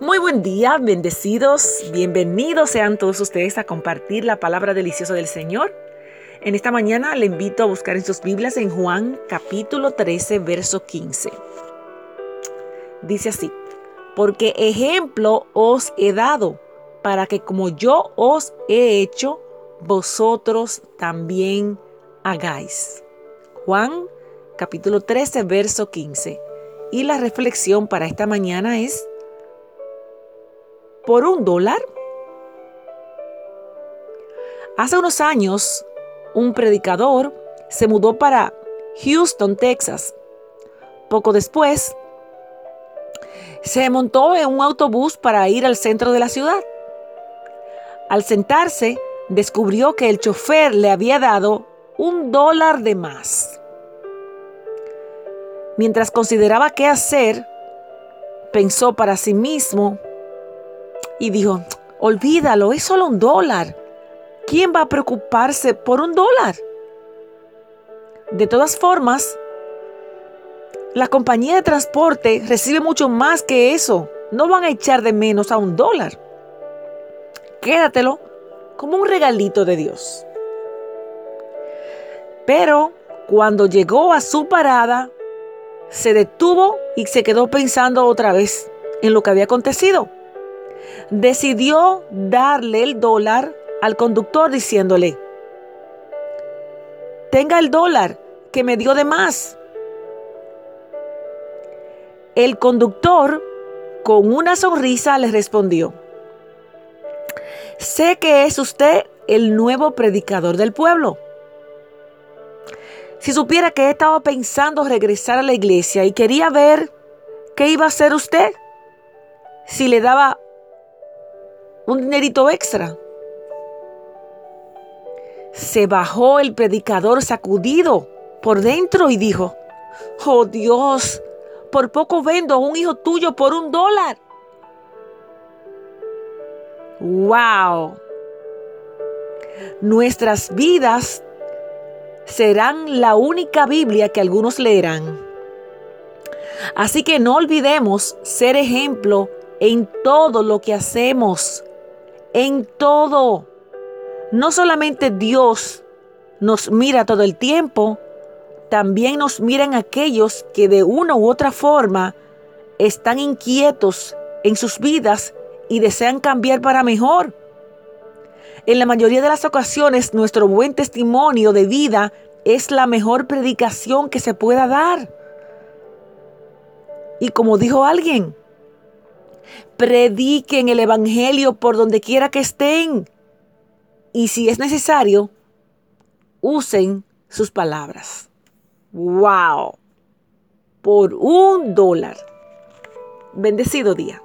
Muy buen día, bendecidos, bienvenidos sean todos ustedes a compartir la palabra deliciosa del Señor. En esta mañana le invito a buscar en sus Biblias en Juan capítulo 13, verso 15. Dice así, porque ejemplo os he dado, para que como yo os he hecho, vosotros también hagáis. Juan capítulo 13, verso 15. Y la reflexión para esta mañana es, por un dólar. Hace unos años, un predicador se mudó para Houston, Texas. Poco después, se montó en un autobús para ir al centro de la ciudad. Al sentarse, descubrió que el chofer le había dado un dólar de más. Mientras consideraba qué hacer, pensó para sí mismo, y dijo, olvídalo, es solo un dólar. ¿Quién va a preocuparse por un dólar? De todas formas, la compañía de transporte recibe mucho más que eso. No van a echar de menos a un dólar. Quédatelo como un regalito de Dios. Pero cuando llegó a su parada, se detuvo y se quedó pensando otra vez en lo que había acontecido decidió darle el dólar al conductor diciéndole, tenga el dólar que me dio de más. El conductor con una sonrisa le respondió, sé que es usted el nuevo predicador del pueblo. Si supiera que he estado pensando regresar a la iglesia y quería ver qué iba a hacer usted, si le daba un dinerito extra. Se bajó el predicador sacudido por dentro y dijo, oh Dios, por poco vendo a un hijo tuyo por un dólar. ¡Wow! Nuestras vidas serán la única Biblia que algunos leerán. Así que no olvidemos ser ejemplo en todo lo que hacemos en todo. No solamente Dios nos mira todo el tiempo, también nos miran aquellos que de una u otra forma están inquietos en sus vidas y desean cambiar para mejor. En la mayoría de las ocasiones nuestro buen testimonio de vida es la mejor predicación que se pueda dar. Y como dijo alguien, Prediquen el Evangelio por donde quiera que estén. Y si es necesario, usen sus palabras. ¡Wow! Por un dólar. Bendecido día.